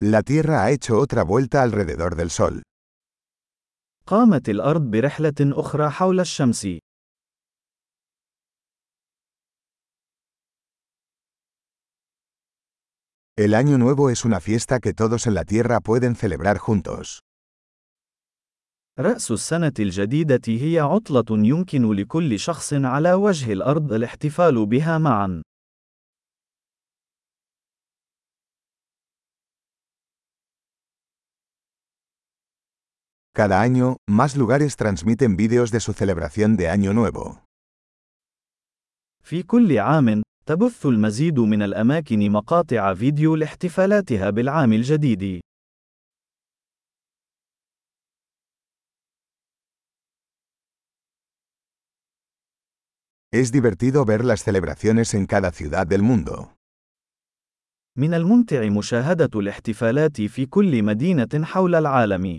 La Tierra ha hecho otra vuelta alrededor del Sol. قامت الأرض برحلة أخرى حول الشمس. El Año Nuevo es una fiesta que todos en la Tierra pueden celebrar juntos. رأس السنة الجديدة هي عطلة يمكن لكل شخص على وجه الأرض الاحتفال بها معا. Cada año, más lugares transmiten vídeos de su celebración de Año Nuevo. في كل عام، تبث المزيد من الأماكن مقاطع فيديو لاحتفالاتها بالعام الجديد. Es divertido ver las celebraciones en cada ciudad del mundo. من الممتع مشاهدة الاحتفالات في كل مدينة حول العالم.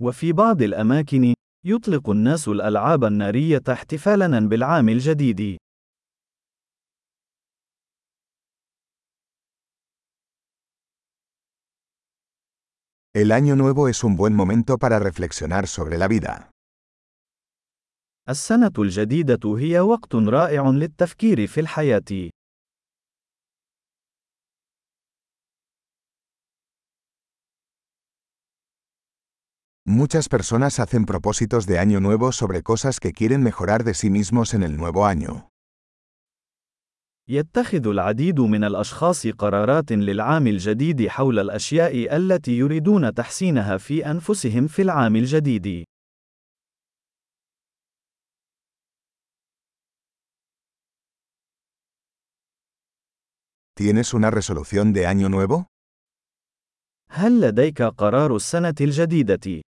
وفي بعض الأماكن، يطلق الناس الألعاب النارية احتفالاً بالعام الجديد. El Año Nuevo es un buen momento para reflexionar sobre la vida. السنة الجديدة هي وقت رائع للتفكير في الحياة. Muchas personas hacen propósitos de año nuevo sobre cosas que quieren mejorar de sí mismos en el nuevo año. يتخذ العديد من الأشخاص قرارات للعام الجديد حول الأشياء التي يريدون تحسينها في أنفسهم في العام الجديد. ¿Tienes una resolución de año nuevo? هل لديك قرار السنة الجديدة؟